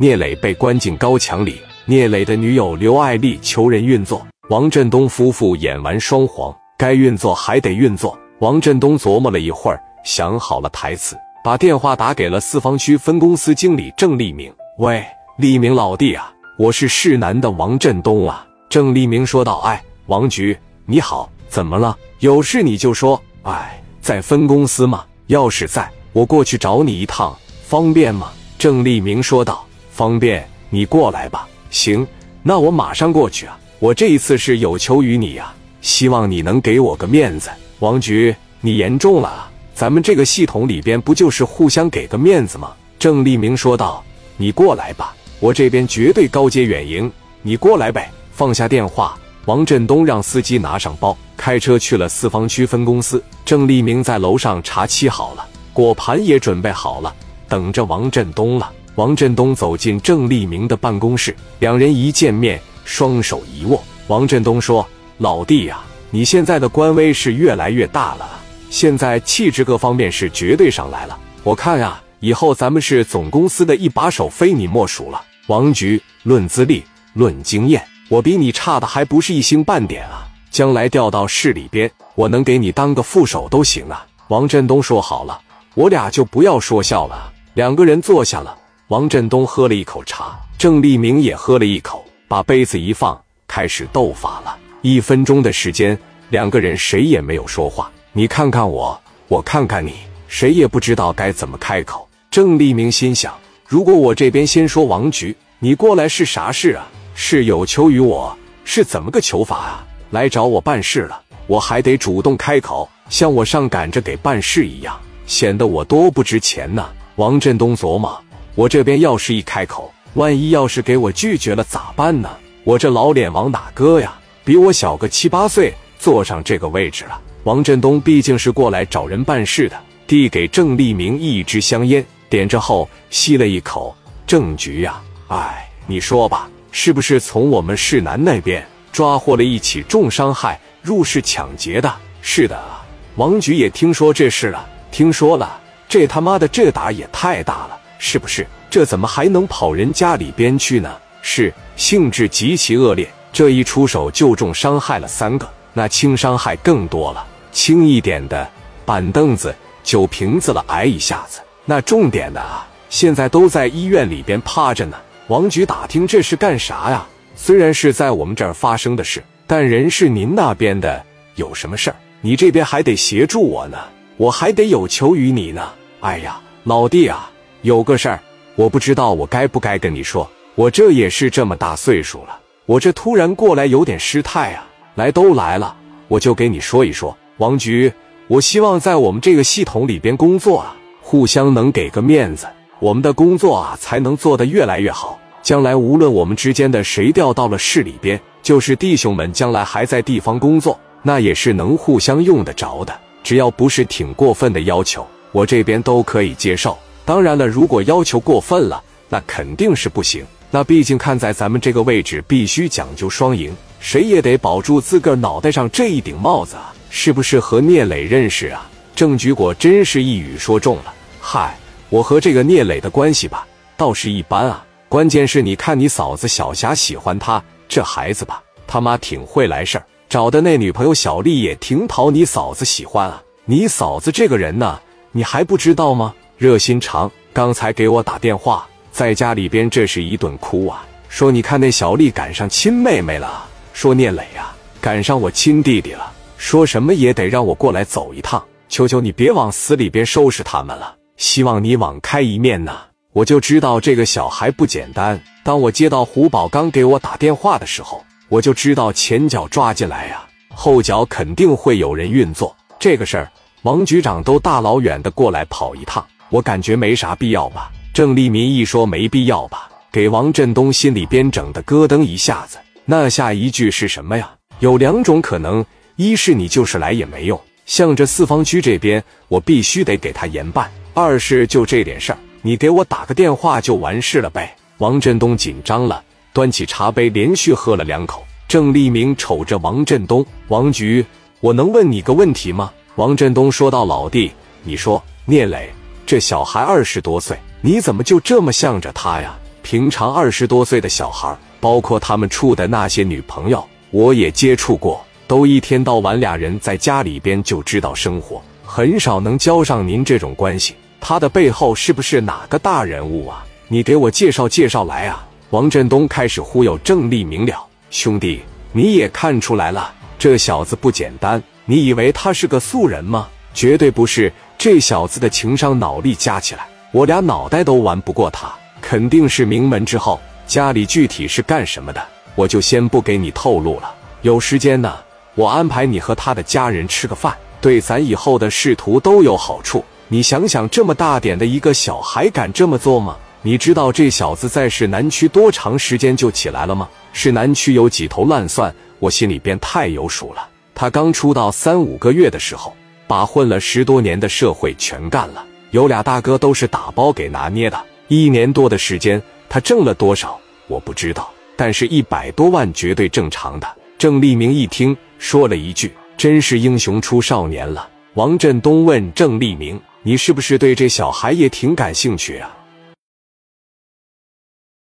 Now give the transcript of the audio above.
聂磊被关进高墙里，聂磊的女友刘爱丽求人运作。王振东夫妇演完双簧，该运作还得运作。王振东琢磨了一会儿，想好了台词，把电话打给了四方区分公司经理郑立明。喂，立明老弟啊，我是市南的王振东啊。郑立明说道：“哎，王局，你好，怎么了？有事你就说。哎，在分公司吗？要是在，我过去找你一趟，方便吗？”郑立明说道。方便你过来吧，行，那我马上过去啊！我这一次是有求于你呀，希望你能给我个面子。王局，你严重了啊！咱们这个系统里边不就是互相给个面子吗？郑立明说道：“你过来吧，我这边绝对高阶远迎，你过来呗。”放下电话，王振东让司机拿上包，开车去了四方区分公司。郑立明在楼上茶沏好了，果盘也准备好了，等着王振东了。王振东走进郑立明的办公室，两人一见面，双手一握。王振东说：“老弟呀，你现在的官威是越来越大了，现在气质各方面是绝对上来了。我看呀，以后咱们是总公司的一把手，非你莫属了。王局，论资历，论经验，我比你差的还不是一星半点啊！将来调到市里边，我能给你当个副手都行啊。”王振东说：“好了，我俩就不要说笑了。”两个人坐下了。王振东喝了一口茶，郑立明也喝了一口，把杯子一放，开始斗法了。一分钟的时间，两个人谁也没有说话。你看看我，我看看你，谁也不知道该怎么开口。郑立明心想：如果我这边先说王局，你过来是啥事啊？是有求于我？是怎么个求法啊？来找我办事了，我还得主动开口，像我上赶着给办事一样，显得我多不值钱呢。王振东琢磨。我这边要是一开口，万一要是给我拒绝了咋办呢？我这老脸往哪搁呀？比我小个七八岁，坐上这个位置了。王振东毕竟是过来找人办事的，递给郑立明一支香烟，点着后吸了一口。郑局呀，哎，你说吧，是不是从我们市南那边抓获了一起重伤害入室抢劫的？是的啊，王局也听说这事了，听说了。这他妈的这打也太大了。是不是？这怎么还能跑人家里边去呢？是性质极其恶劣，这一出手就重伤害了三个，那轻伤害更多了。轻一点的，板凳子、酒瓶子了，挨一下子；那重点的啊，现在都在医院里边趴着呢。王局打听这是干啥呀？虽然是在我们这儿发生的事，但人是您那边的，有什么事儿，你这边还得协助我呢，我还得有求于你呢。哎呀，老弟啊！有个事儿，我不知道我该不该跟你说。我这也是这么大岁数了，我这突然过来有点失态啊。来都来了，我就给你说一说。王局，我希望在我们这个系统里边工作啊，互相能给个面子，我们的工作啊才能做得越来越好。将来无论我们之间的谁调到了市里边，就是弟兄们将来还在地方工作，那也是能互相用得着的。只要不是挺过分的要求，我这边都可以接受。当然了，如果要求过分了，那肯定是不行。那毕竟看在咱们这个位置，必须讲究双赢，谁也得保住自个儿脑袋上这一顶帽子啊！是不是和聂磊认识啊？郑局果真是一语说中了。嗨，我和这个聂磊的关系吧，倒是一般啊。关键是你看你嫂子小霞喜欢他，这孩子吧，他妈挺会来事儿，找的那女朋友小丽也挺讨你嫂子喜欢啊。你嫂子这个人呢，你还不知道吗？热心肠，刚才给我打电话，在家里边这是一顿哭啊，说你看那小丽赶上亲妹妹了，说聂磊啊赶上我亲弟弟了，说什么也得让我过来走一趟，求求你别往死里边收拾他们了，希望你网开一面呐。我就知道这个小孩不简单，当我接到胡宝刚给我打电话的时候，我就知道前脚抓进来呀，后脚肯定会有人运作这个事儿。王局长都大老远的过来跑一趟。我感觉没啥必要吧？郑立民一说没必要吧，给王振东心里边整的咯噔一下子。那下一句是什么呀？有两种可能：一是你就是来也没用，向着四方区这边，我必须得给他严办；二是就这点事儿，你给我打个电话就完事了呗。王振东紧张了，端起茶杯连续喝了两口。郑立明瞅着王振东，王局，我能问你个问题吗？王振东说道：“老弟，你说，聂磊。”这小孩二十多岁，你怎么就这么向着他呀？平常二十多岁的小孩，包括他们处的那些女朋友，我也接触过，都一天到晚俩人在家里边就知道生活，很少能交上您这种关系。他的背后是不是哪个大人物啊？你给我介绍介绍来啊！王振东开始忽悠郑立明了，兄弟，你也看出来了，这小子不简单。你以为他是个素人吗？绝对不是。这小子的情商、脑力加起来，我俩脑袋都玩不过他。肯定是名门之后，家里具体是干什么的，我就先不给你透露了。有时间呢，我安排你和他的家人吃个饭，对咱以后的仕途都有好处。你想想，这么大点的一个小孩敢这么做吗？你知道这小子在市南区多长时间就起来了吗？市南区有几头烂蒜，我心里边太有数了。他刚出道三五个月的时候。把混了十多年的社会全干了，有俩大哥都是打包给拿捏的。一年多的时间，他挣了多少我不知道，但是一百多万绝对正常的。郑立明一听，说了一句：“真是英雄出少年了。”王振东问郑立明：“你是不是对这小孩也挺感兴趣啊？”